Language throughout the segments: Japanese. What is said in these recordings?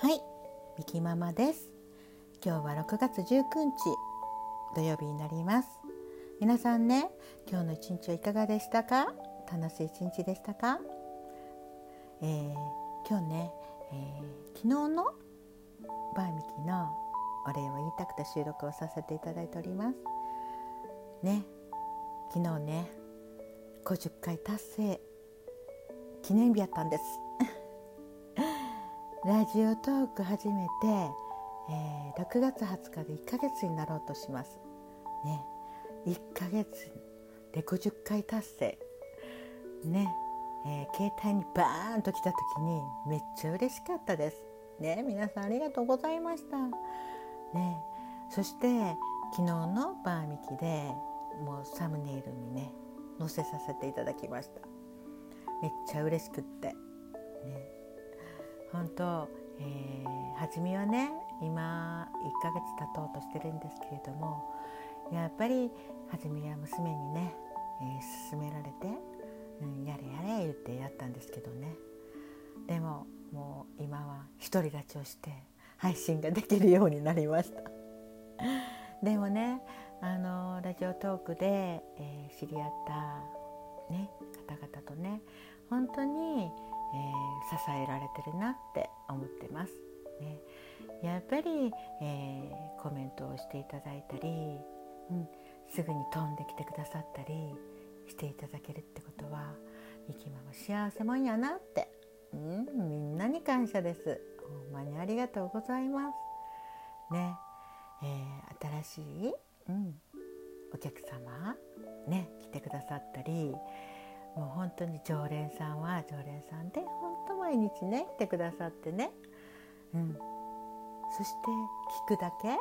はい、ミキママです。今日は6月19日土曜日になります。皆さんね、今日の一日はいかがでしたか？楽しい一日でしたか？えー今日ね、えー昨日のバーミキのお礼を言いたくて収録をさせていただいております。ね、昨日ね、50回達成記念日やったんです。ラジオトーク始めて、えー6月20日で1ヶ月になろうとします。ね、1ヶ月で50回達成。ね、えー携帯にバーンと来た時にめっちゃ嬉しかったです。ね、皆さんありがとうございました。ね、そして昨日のバーミキでもうサムネイルにね載せさせていただきました。めっちゃ嬉しくって。ね、本当、えー、初めはね今1ヶ月経とうとしてるんですけれどもやっぱり初めは娘にね、えー勧められて、うん、やれやれ言ってやったんですけどね。でももう今は独り立ちをして配信ができるようになりました。でもねあのラジオトークで、えー知り合った、ね、方々とね本当に、えー支えられてるなって思ってます。ね、やっぱり、えーコメントをしていただいたり、うん、すぐに飛んできてくださったりしていただけるってことはミキマも幸せもんやなって、うん、みんなに感謝です。ほんまにありがとうございます。ね、えー新しい、うん、お客様ね来てくださったりもう本当に常連さんは常連さんで本当毎日ね来てくださってね、うん、そして聞くだけ、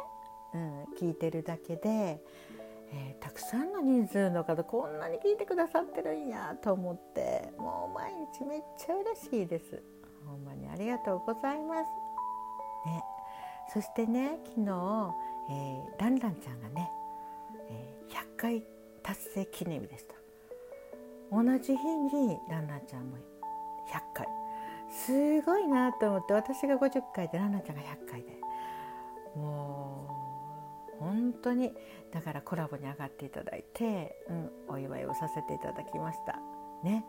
うん、聞いてるだけで、えーたくさんの人数の方こんなに聞いてくださってるんやと思ってもう毎日めっちゃ嬉しいです。ほんまにありがとうございます。ね。そしてね昨日、えーランランちゃんがね、えー100回達成記念日でした。同じ日にランランちゃんも100回。すごいなと思って私が50回でランランちゃんが100回で。もう本当にだからコラボに上がっていただいて、うん、お祝いをさせていただきました。ね。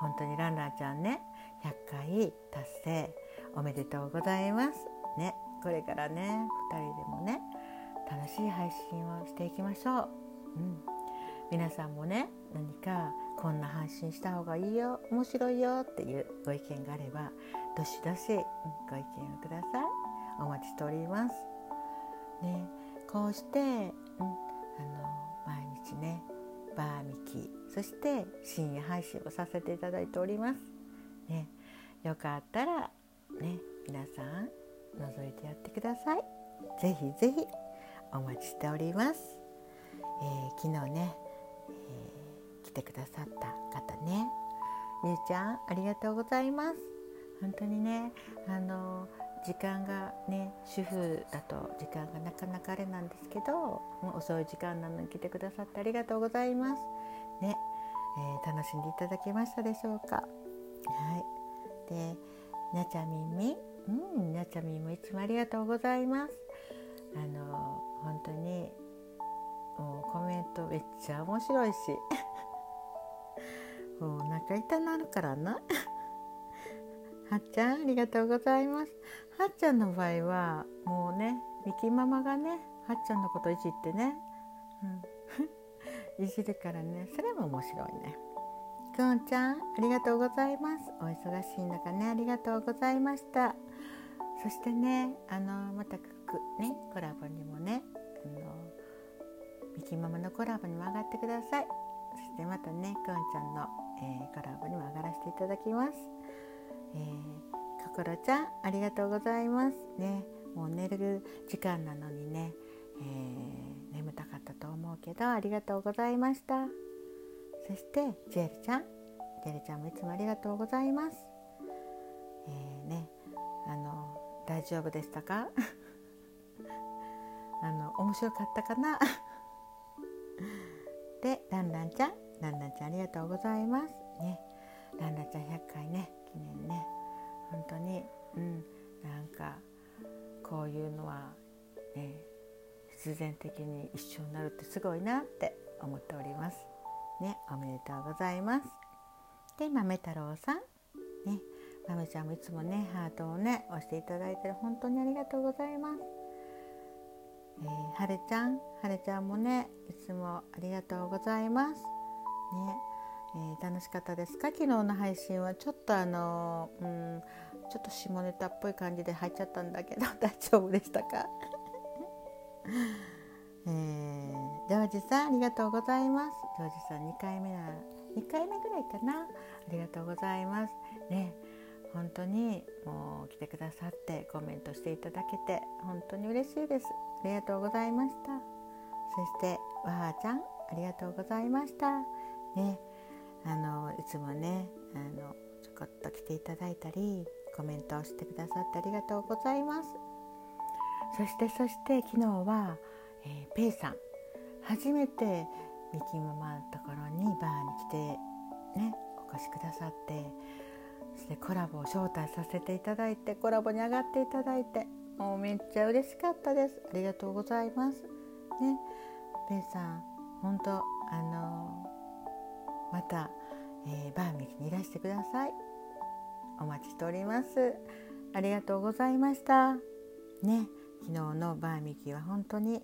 本当にランランちゃんね100回達成おめでとうございます。ね。これからね2人でもね楽しい配信をしていきましょう、うん、皆さんもね何かこんな配信した方がいいよ面白いよっていうご意見があればどしどしご意見をください。お待ちしております。ねこうして、うん、あの毎日ねバーミキそして深夜配信をさせていただいております。ねよかったらね皆さん覗いてやってください。ぜひぜひお待ちしております、えー昨日ね、てくださった方ね。みゆちゃんありがとうございます。本当にねあの時間がね主婦だと時間がなかなかあれなんですけどもう遅い時間なのに来てくださってありがとうございます。ね、えー楽しんでいただけましたでしょうか。はい。でなちゃみんみ。うんなちゃみんもいつもありがとうございます。あの本当にもうコメントめっちゃ面白いし。もうお腹痛なるからな。はっちゃんありがとうございます。はっちゃんの場合はもうねミキママがねはっちゃんのこといじってね、うん、いじるからね。それも面白いね。くんちゃんありがとうございます。お忙しい中ねありがとうございました。そしてねあのまたくねコラボにもねあのミキママのコラボにも上がってください。そしてまたねくんちゃんの、えコラボにも上がらせていただきます。えー、こころちゃんありがとうございます。ね。もう寝る時間なのにね、えー眠たかったと思うけどありがとうございました。そしてジェルちゃん。ジェルちゃんもいつもありがとうございます。えーね。あの大丈夫でしたか？あの面白かったかな？でランランちゃん。ランランちゃんありがとうございます。ね。ランランちゃん100回ね。記念ね。本当に。うん。なんかこういうのは、ね、必然的に一緒になるってすごいなって思っております。ね、おめでとうございます。で、豆太郎さん、ね、豆ちゃんもいつもねハートをね押していただいて本当にありがとうございます。えー、はるちゃん、はるちゃんもねいつもありがとうございます。ね、えー、楽しかったですか？昨日の配信は。ちょっとあのー、うんちょっと下ネタっぽい感じで入っちゃったんだけど 大丈夫でしたか？えー、ジョージさんありがとうございます。ジョージさん2回目な2回目ぐらいかな？ありがとうございます。ね本当にもう来てくださってコメントしていただけて本当に嬉しいです。ありがとうございました。そしてわーちゃんありがとうございました。ね。あのいつもねあのちょこっと来ていただいたりコメントをしてくださってありがとうございます。そしてそして昨日は、えー、ペイさん。初めてミキママのところにバーに来てねお越しくださってそしてコラボを招待させていただいてコラボに上がっていただいてもうめっちゃ嬉しかったです。ありがとうございます。ね。ペイさん本当あの、また、えー、バーミキにいらしてください。お待ちしております。ありがとうございました。ね昨日のバーミキは本当に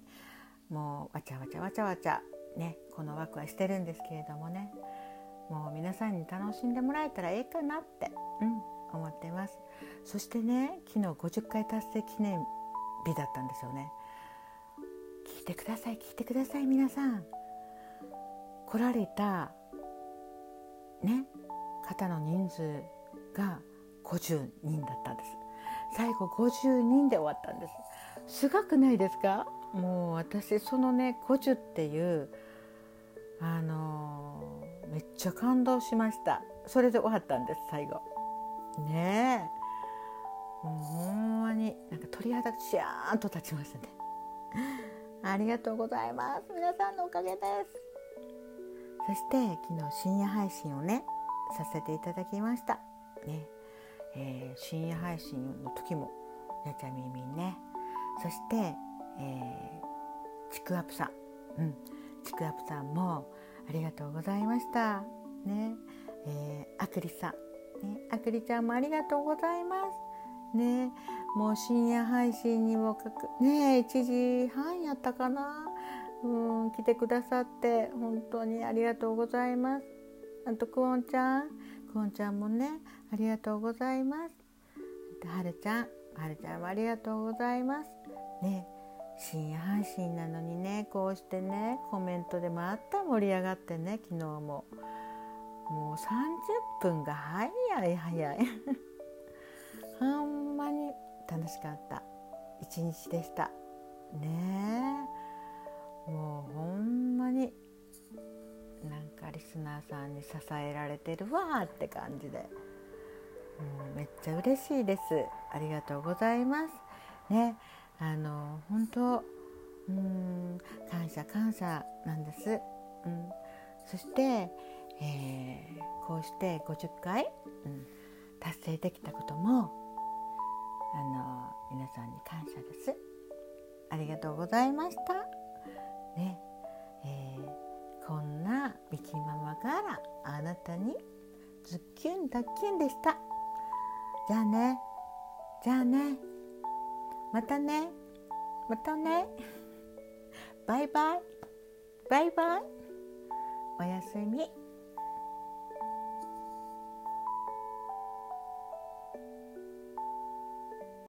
もうわちゃわちゃわちゃわちゃねこの枠はしてるんですけれどもね。もう皆さんに楽しんでもらえたらええかなって、うん、思ってます。そしてね昨日50回達成記念日だったんですよね。聞いてください聞いてください皆さん。来られたね方の人数が50人だったんです。最後50人で終わったんです。すごくないですか？もう私そのね50っていうあのー、めっちゃ感動しました。それで終わったんです最後。ねえ。もうほんまになんか鳥肌シャーンと立ちましたね。ありがとうございます。皆さんのおかげです。そして昨日深夜配信をねさせていただきました。ね。えー、深夜配信の時もやちゃみみんね。そして、えー、ちくわぷさん、うん、ちくわぷさんもありがとうございました。ね。えー、あくりさん、ね、あくりちゃんもありがとうございます。ね。もう深夜配信にもかくね1時半やったかな。うん来てくださって本当にありがとうございます。あとくおんちゃん。くおんちゃんもねありがとうございます。はるちゃん。はるちゃんもありがとうございます。ね深夜配信なのにねこうしてねコメントでまた盛り上がってね昨日も。もう30分が早い早い。ほんまに楽しかった。一日でした。ね。もうほんまになんかリスナーさんに支えられてるわって感じで。もうめっちゃ嬉しいです。ありがとうございます。ね。あの本当うん感謝感謝なんです、うん、そして、えー、こうして50回、うん、達成できたこともあの皆さんに感謝です。ありがとうございました。ね。えー、こんなミキママからあなたにズッキュンダッキュンでした。じゃあね。じゃあね。またね。またね。バイバイ。バイバイ。おやすみ。